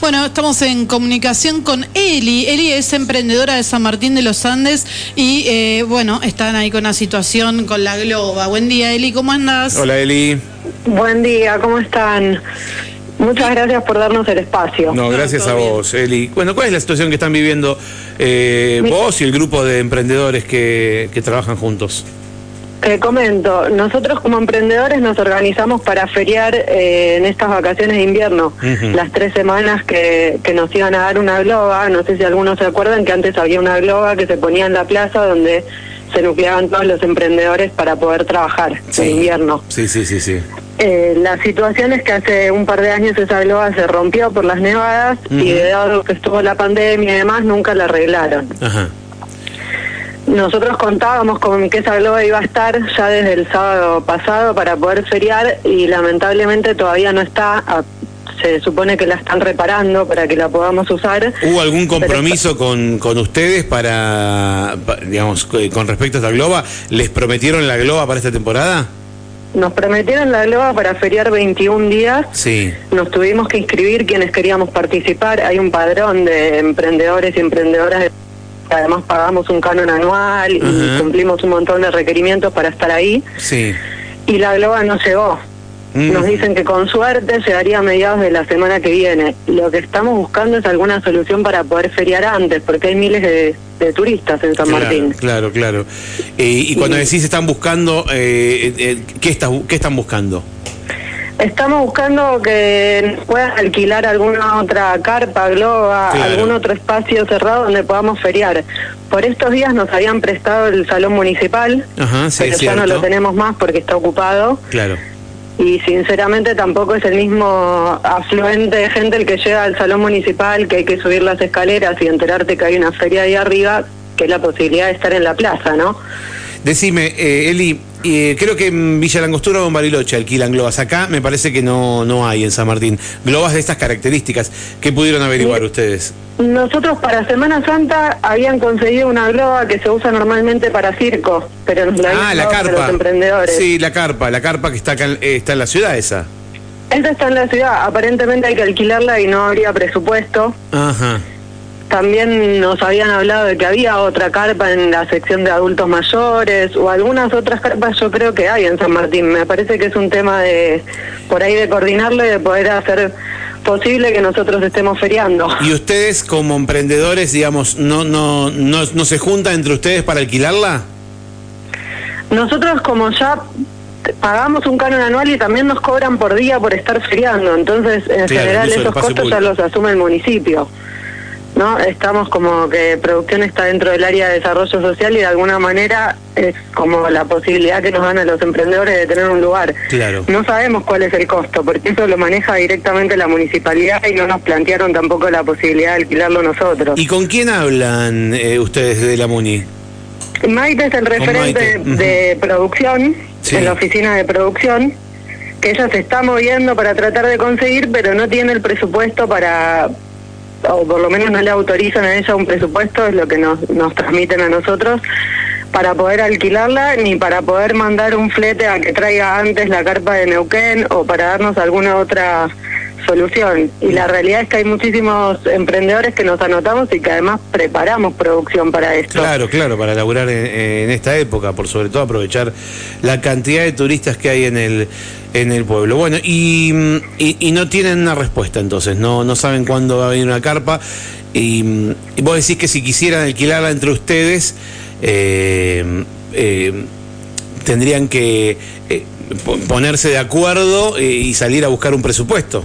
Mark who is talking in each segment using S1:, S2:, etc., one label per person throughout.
S1: Bueno, estamos en comunicación con Eli. Eli es emprendedora de San Martín de los Andes y, eh, bueno, están ahí con una situación con la Globa. Buen día, Eli, ¿cómo andas?
S2: Hola, Eli.
S3: Buen día, ¿cómo están? Muchas gracias por darnos el espacio.
S2: No, gracias a vos, Eli. Bueno, ¿cuál es la situación que están viviendo eh, vos y el grupo de emprendedores que, que trabajan juntos?
S3: Te comento, nosotros como emprendedores nos organizamos para feriar eh, en estas vacaciones de invierno, las tres semanas que, que nos iban a dar una globa, no sé si algunos se acuerdan que antes había una globa que se ponía en la plaza donde se nucleaban todos los emprendedores para poder trabajar en invierno.
S2: Sí, sí, sí, sí.
S3: Eh, la situación es que hace un par de años esa globa se rompió por las nevadas y dado que estuvo la pandemia y demás, nunca la arreglaron.
S2: Ajá.
S3: Nosotros contábamos con que esa globa iba a estar ya desde el sábado pasado para poder feriar y lamentablemente todavía no está. Ah, se supone que la están reparando para que la podamos usar.
S2: ¿Hubo algún compromiso con, con ustedes para, pa- digamos, co- con respecto a esta globa? ¿Les prometieron la globa para esta temporada?
S3: Nos prometieron la globa para feriar 21 días.
S2: Sí.
S3: Nos tuvimos que inscribir quienes queríamos participar. Hay un padrón de emprendedores y emprendedoras. de- Además pagamos un canon anual y cumplimos un montón de requerimientos para estar ahí.
S2: Sí.
S3: Y la globa no llegó.
S2: Mm.
S3: Nos dicen que con suerte llegaría a mediados de la semana que viene. Lo que estamos buscando es alguna solución para poder feriar antes, porque hay miles de, de turistas en San
S2: Claro,
S3: Martín.
S2: Claro, claro. Eh, y cuando decís están buscando, eh, eh, ¿qué, está- ¿qué están buscando?
S3: Estamos buscando que nos puedan alquilar alguna otra carpa, globa,
S2: Claro.
S3: algún otro espacio cerrado donde podamos feriar. Por estos días nos habían prestado el salón municipal,
S2: Ajá, sí,
S3: pero ya no lo tenemos más porque está ocupado.
S2: Claro.
S3: Y sinceramente tampoco es el mismo afluente de gente el que llega al salón municipal, que hay que subir las escaleras y enterarte que hay una feria ahí arriba, que es la posibilidad de estar en la plaza, ¿no?
S2: Decime, eh, Eli, eh, creo que en Villa Langostura o en Bariloche alquilan globas. Acá me parece que no, no hay en San Martín. Globas de estas características. ¿Qué pudieron averiguar ustedes?
S3: Nosotros para Semana Santa habían conseguido una globa que se usa normalmente para circo, pero la
S2: Ah, la carpa.
S3: los emprendedores.
S2: Sí, la carpa. La carpa que está acá eh, está en la ciudad esa.
S3: Esta está en la ciudad, aparentemente hay que alquilarla y no habría presupuesto.
S2: Ajá.
S3: También nos habían hablado de que había otra carpa en la sección de adultos mayores o algunas otras carpas yo creo que hay en San Martín. Me parece que es un tema de por ahí de coordinarlo y de poder hacer posible que nosotros estemos feriando.
S2: ¿Y ustedes como emprendedores, digamos, no, no, no, no se juntan entre ustedes para alquilarla?
S3: Nosotros como ya pagamos un canon anual y también nos cobran por día por estar feriando, entonces en
S2: Claro,
S3: general esos costos ya
S2: público.
S3: los asume el municipio. ¿No? Estamos como que producción está dentro del área de desarrollo social y de alguna manera es como la posibilidad que nos dan a los emprendedores de tener un lugar.
S2: Claro.
S3: No sabemos cuál es el costo, porque eso lo maneja directamente la municipalidad y no nos plantearon tampoco la posibilidad de alquilarlo nosotros.
S2: ¿Y con quién hablan eh, ustedes de la MUNI?
S3: Maite es el referente de producción,
S2: Sí.
S3: en la oficina de producción, que ella se está moviendo para tratar de conseguir, pero no tiene el presupuesto para, o por lo menos no le autorizan a ella un presupuesto, es lo que nos, nos transmiten a nosotros, para poder alquilarla, ni para poder mandar un flete a que traiga antes la carpa de Neuquén o para darnos alguna otra solución. Y la realidad es que hay muchísimos emprendedores que nos anotamos y que además preparamos producción para esto.
S2: Claro, claro, para laburar en, esta época, por sobre todo aprovechar la cantidad de turistas que hay en el en el pueblo. Bueno, y, y, y no tienen una respuesta entonces, no, no saben cuándo va a venir una carpa. Y, y vos decís que si quisieran alquilarla entre ustedes, eh, eh, tendrían que eh, po- ponerse de acuerdo eh, y salir a buscar un presupuesto.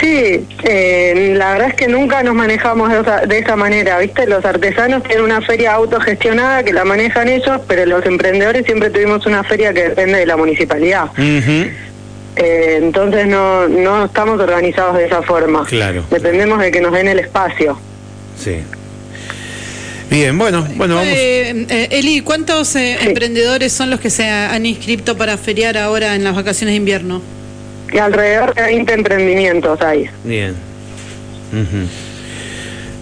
S3: Sí, eh, la verdad es que nunca nos manejamos de esa, de esa manera, ¿viste? Los artesanos tienen una feria autogestionada que la manejan ellos, pero los emprendedores siempre tuvimos una feria que depende de la municipalidad. Eh, entonces no, no estamos organizados de esa forma.
S2: Claro.
S3: Dependemos de que nos den el espacio.
S2: Sí. Bien, bueno, bueno, vamos.
S1: Eh, eh, Eli, ¿cuántos eh, emprendedores son los que se han inscrito para feriar ahora en las vacaciones de invierno?
S3: Y alrededor de 20 emprendimientos hay.
S2: Bien.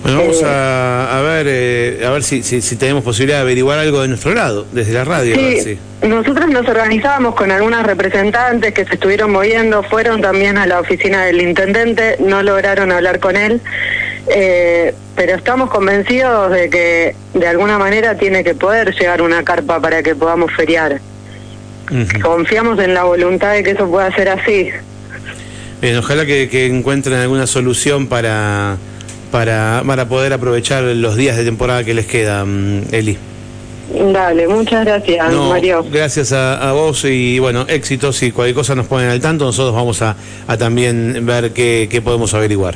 S2: Bueno, vamos
S3: Eh,
S2: a, a ver eh, a ver si, si, si tenemos posibilidad de averiguar algo de nuestro lado, desde la radio. a ver
S3: Sí,
S2: si-
S3: nosotros nos organizábamos con algunas representantes que se estuvieron moviendo, fueron también a la oficina del intendente, no lograron hablar con él, eh, pero estamos convencidos de que de alguna manera tiene que poder llegar una carpa para que podamos feriar. Confiamos en la voluntad de que eso pueda ser así.
S2: Bien, ojalá que, que encuentren alguna solución para, para, para poder aprovechar los días de temporada que les quedan, Eli.
S3: Dale, muchas gracias,
S2: No,
S3: Mario.
S2: gracias a, a vos y bueno, éxitos y cualquier cosa nos ponen al tanto, nosotros vamos a, a también ver qué, qué podemos averiguar.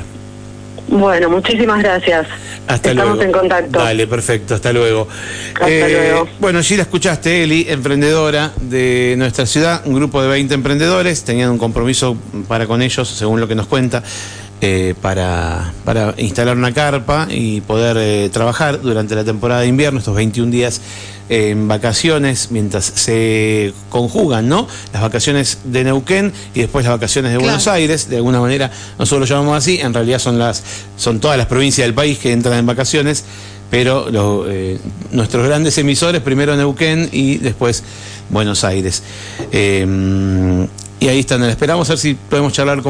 S3: Bueno, muchísimas gracias.
S2: Hasta
S3: Estamos
S2: luego.
S3: en contacto.
S2: Dale, perfecto, hasta luego.
S3: Hasta luego.
S2: Bueno, allí la escuchaste, Eli, emprendedora de nuestra ciudad, un grupo de 20 emprendedores, tenían un compromiso para con ellos, según lo que nos cuenta, eh, para, para instalar una carpa y poder eh, trabajar durante la temporada de invierno, estos 21 días eh, en vacaciones, mientras se conjugan, ¿no? Las vacaciones de Neuquén y después las vacaciones de
S1: Claro.
S2: Buenos Aires, de alguna manera nosotros lo llamamos así, en realidad son las son todas las provincias del país que entran en vacaciones, pero lo- nuestros grandes emisores, primero Neuquén y después Buenos Aires. Y ahí están, esperamos a ver si podemos charlar con